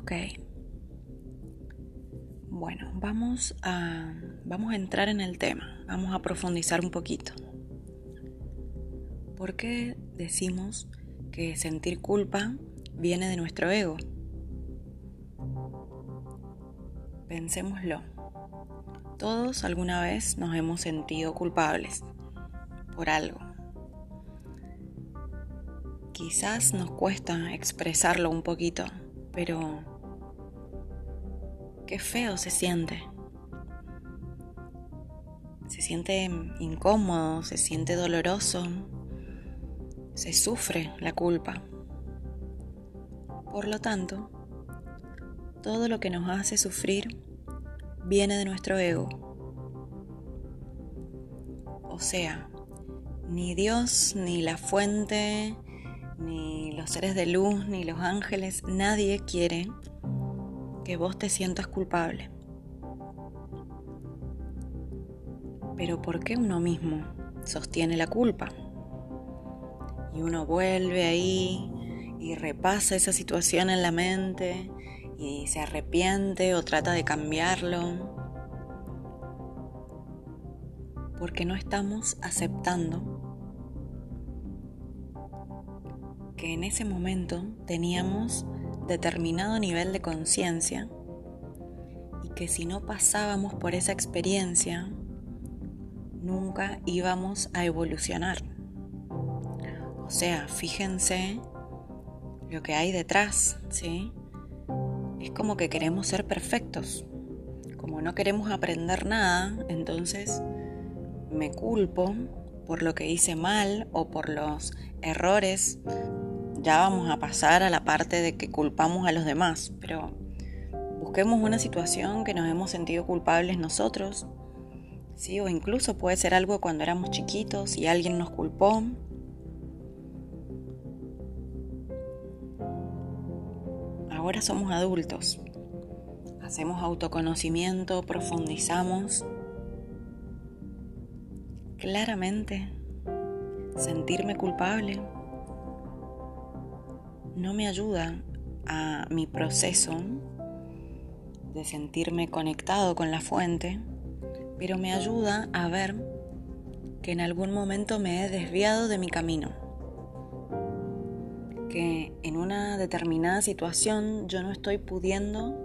Ok. Bueno, vamos a, vamos a entrar en el tema, vamos a profundizar un poquito. ¿Por qué decimos que sentir culpa viene de nuestro ego? Pensémoslo. Todos alguna vez nos hemos sentido culpables por algo. Quizás nos cuesta expresarlo un poquito, pero qué feo se siente. Se siente incómodo, se siente doloroso, se sufre la culpa. Por lo tanto, todo lo que nos hace sufrir viene de nuestro ego. O sea, ni Dios, ni la fuente, ni los seres de luz, ni los ángeles, nadie quiere que vos te sientas culpable. Pero ¿por qué uno mismo sostiene la culpa? Y uno vuelve ahí y repasa esa situación en la mente y se arrepiente o trata de cambiarlo. Porque no estamos aceptando que en ese momento teníamos determinado nivel de conciencia y que si no pasábamos por esa experiencia, nunca íbamos a evolucionar. O sea, fíjense lo que hay detrás, ¿sí? Es como que queremos ser perfectos. Como no queremos aprender nada, entonces me culpo por lo que hice mal o por los errores ya vamos a pasar a la parte de que culpamos a los demás, pero busquemos una situación que nos hemos sentido culpables nosotros, ¿sí? o incluso puede ser algo cuando éramos chiquitos y alguien nos culpó. Ahora somos adultos, hacemos autoconocimiento, profundizamos. Claramente, sentirme culpable no me ayuda a mi proceso de sentirme conectado con la fuente, pero me ayuda a ver que en algún momento me he desviado de mi camino, que en una determinada situación yo no estoy pudiendo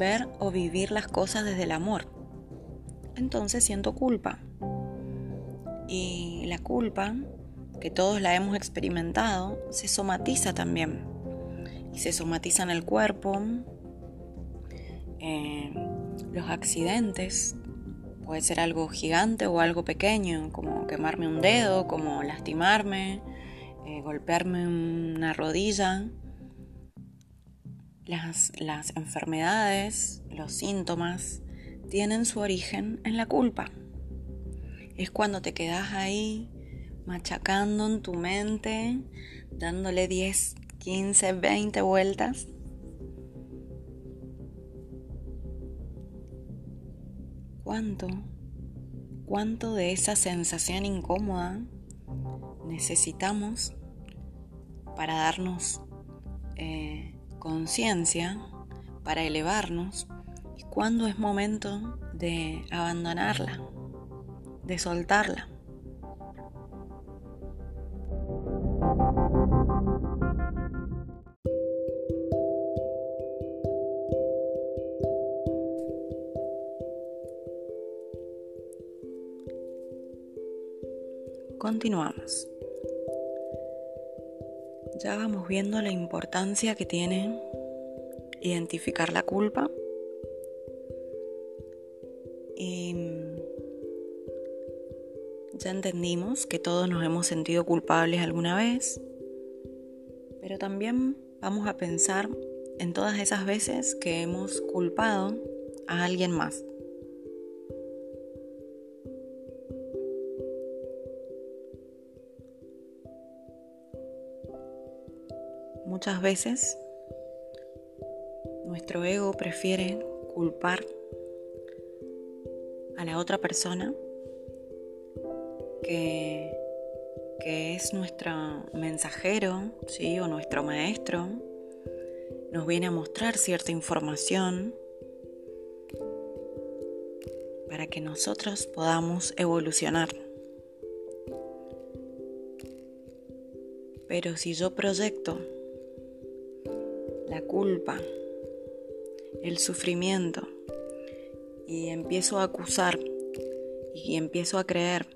ver o vivir las cosas desde el amor. Entonces siento culpa. Y la culpa que todos la hemos experimentado, se somatiza también. Y se somatiza en el cuerpo, eh, los accidentes, puede ser algo gigante o algo pequeño, como quemarme un dedo, como lastimarme, eh, golpearme una rodilla. Las, las enfermedades, los síntomas, tienen su origen en la culpa. Es cuando te quedas ahí machacando en tu mente, dándole 10, 15, 20 vueltas. ¿Cuánto? ¿Cuánto de esa sensación incómoda necesitamos para darnos eh, conciencia, para elevarnos? ¿Y cuándo es momento de abandonarla, de soltarla? Continuamos. Ya vamos viendo la importancia que tiene identificar la culpa ya entendimos que todos nos hemos sentido culpables alguna vez, pero también vamos a pensar en todas esas veces que hemos culpado a alguien más. Muchas veces nuestro ego prefiere culpar a la otra persona que, es nuestro mensajero ¿sí? o nuestro maestro, nos viene a mostrar cierta información para que nosotros podamos evolucionar. Pero si yo proyecto la culpa, el sufrimiento, y empiezo a acusar y empiezo a creer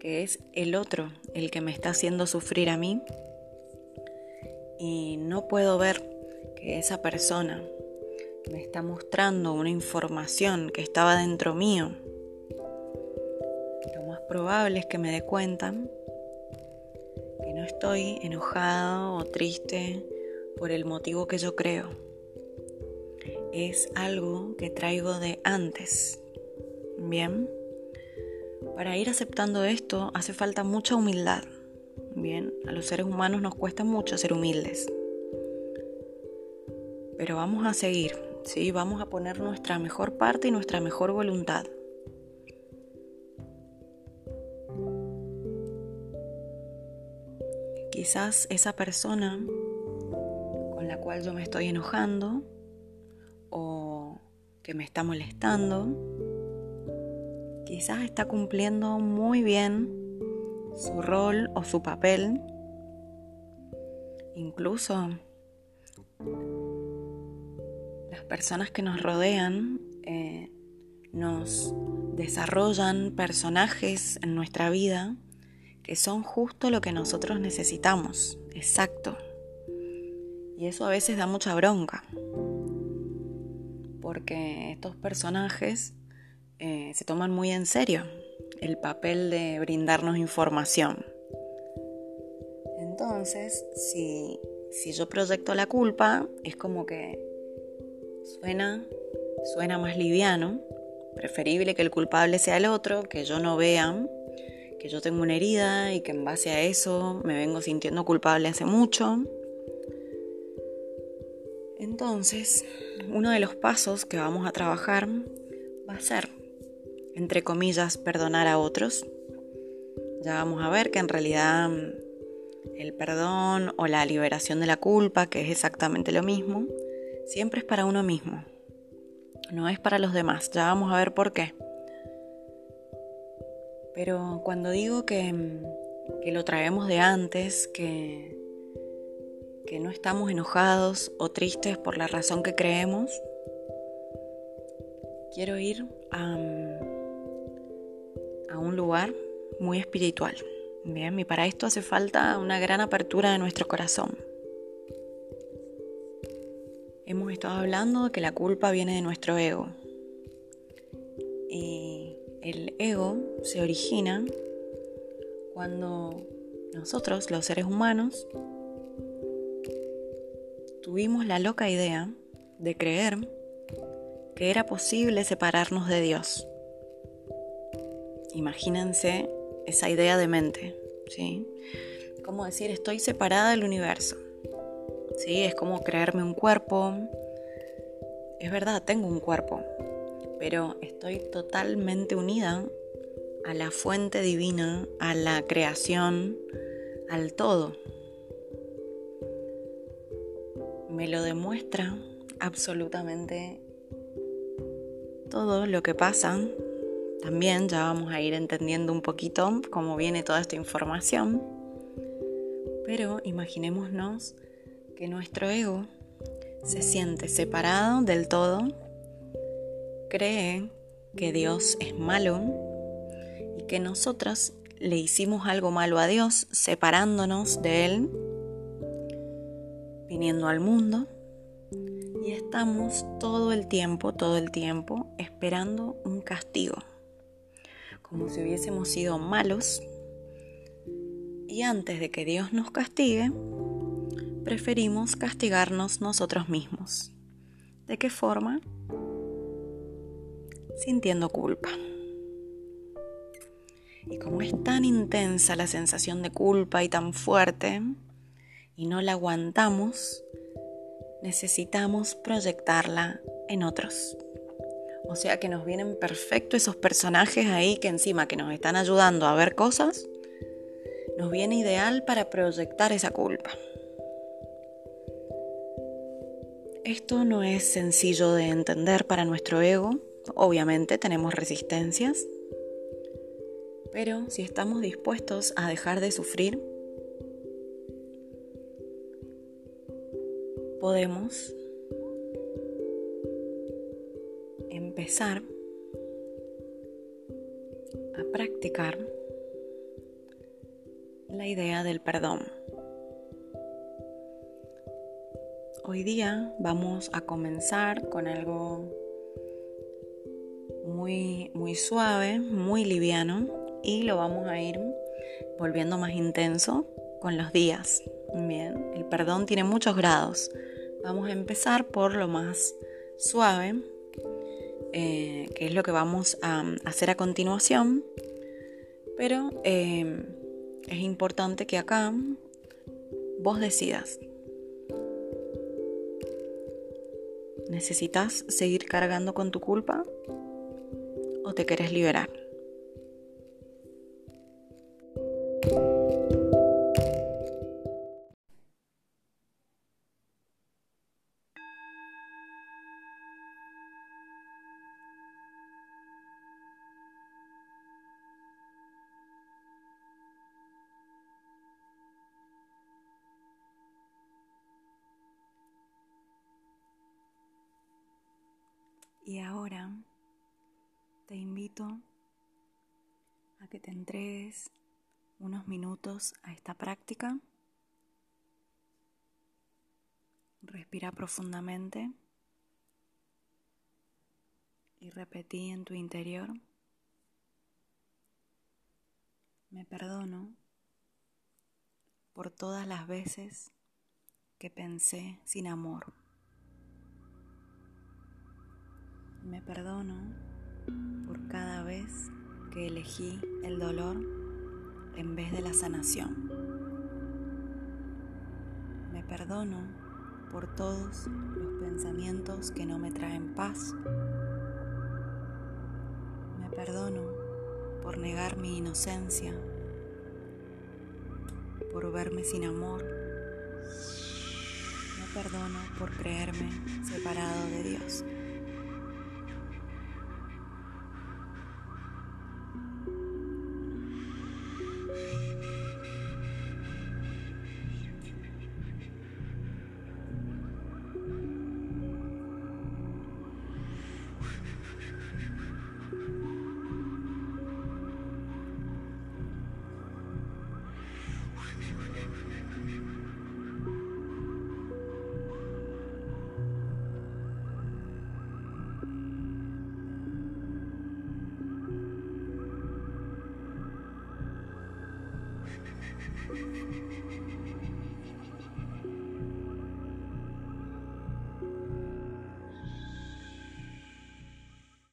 que es el otro el que me está haciendo sufrir a mí, y no puedo ver que esa persona me está mostrando una información que estaba dentro mío, lo más probable es que me dé cuenta que no estoy enojado o triste por el motivo que yo creo. Es algo que traigo de antes. Bien. Para ir aceptando esto hace falta mucha humildad. Bien, a los seres humanos nos cuesta mucho ser humildes. Pero vamos a seguir, ¿sí? Vamos a poner nuestra mejor parte y nuestra mejor voluntad. Quizás esa persona con la cual yo me estoy enojando o que me está molestando, quizás está cumpliendo muy bien su rol o su papel. Incluso las personas que nos rodean eh, nos desarrollan personajes en nuestra vida que son justo lo que nosotros necesitamos, exacto. Y eso a veces da mucha bronca, porque estos personajes eh, se toman muy en serio el papel de brindarnos información. Entonces, si, si yo proyecto la culpa, es como que suena, suena más liviano, preferible que el culpable sea el otro, que yo no vea que yo tengo una herida y que en base a eso me vengo sintiendo culpable hace mucho. Entonces, uno de los pasos que vamos a trabajar va a ser entre comillas, perdonar a otros. Ya vamos a ver que en realidad mm, el perdón o la liberación de la culpa, que es exactamente lo mismo, siempre es para uno mismo, no es para los demás. Ya vamos a ver por qué. Pero cuando digo que, mm, que lo traemos de antes, que, que no estamos enojados o tristes por la razón que creemos, quiero ir a mm, a un lugar muy espiritual. Bien, y para esto hace falta una gran apertura de nuestro corazón. Hemos estado hablando de que la culpa viene de nuestro ego. Y el ego se origina cuando nosotros, los seres humanos, tuvimos la loca idea de creer que era posible separarnos de Dios. Imagínense esa idea de mente, ¿sí? Como decir, estoy separada del universo, ¿sí? Es como creerme un cuerpo. Es verdad, tengo un cuerpo, pero estoy totalmente unida a la fuente divina, a la creación, al todo. Me lo demuestra absolutamente todo lo que pasa también ya vamos a ir entendiendo un poquito cómo viene toda esta información. Pero imaginémonos que nuestro ego se siente separado del todo, cree que Dios es malo y que nosotros le hicimos algo malo a Dios separándonos de Él, viniendo al mundo y estamos todo el tiempo, todo el tiempo esperando un castigo como si hubiésemos sido malos y antes de que Dios nos castigue, preferimos castigarnos nosotros mismos. ¿De qué forma? Sintiendo culpa. Y como es tan intensa la sensación de culpa y tan fuerte, y no la aguantamos, necesitamos proyectarla en otros. O sea que nos vienen perfecto esos personajes ahí que encima que nos están ayudando a ver cosas, nos viene ideal para proyectar esa culpa. Esto no es sencillo de entender para nuestro ego, obviamente tenemos resistencias, pero si estamos dispuestos a dejar de sufrir, podemos a practicar la idea del perdón. Hoy día vamos a comenzar con algo muy, muy suave, muy liviano y lo vamos a ir volviendo más intenso con los días. Bien, el perdón tiene muchos grados. Vamos a empezar por lo más suave, eh, que es lo que vamos a hacer a continuación. Pero eh, es importante que acá vos decidas ¿Necesitas seguir cargando con tu culpa o te querés liberar? Y ahora te invito a que te entregues unos minutos a esta práctica. Respira profundamente y repetí en tu interior. Me perdono por todas las veces que pensé sin amor. Me perdono por cada vez que elegí el dolor en vez de la sanación. Me perdono por todos los pensamientos que no me traen paz. Me perdono por negar mi inocencia, por verme sin amor. Me perdono por creerme separado de Dios. フフフフ。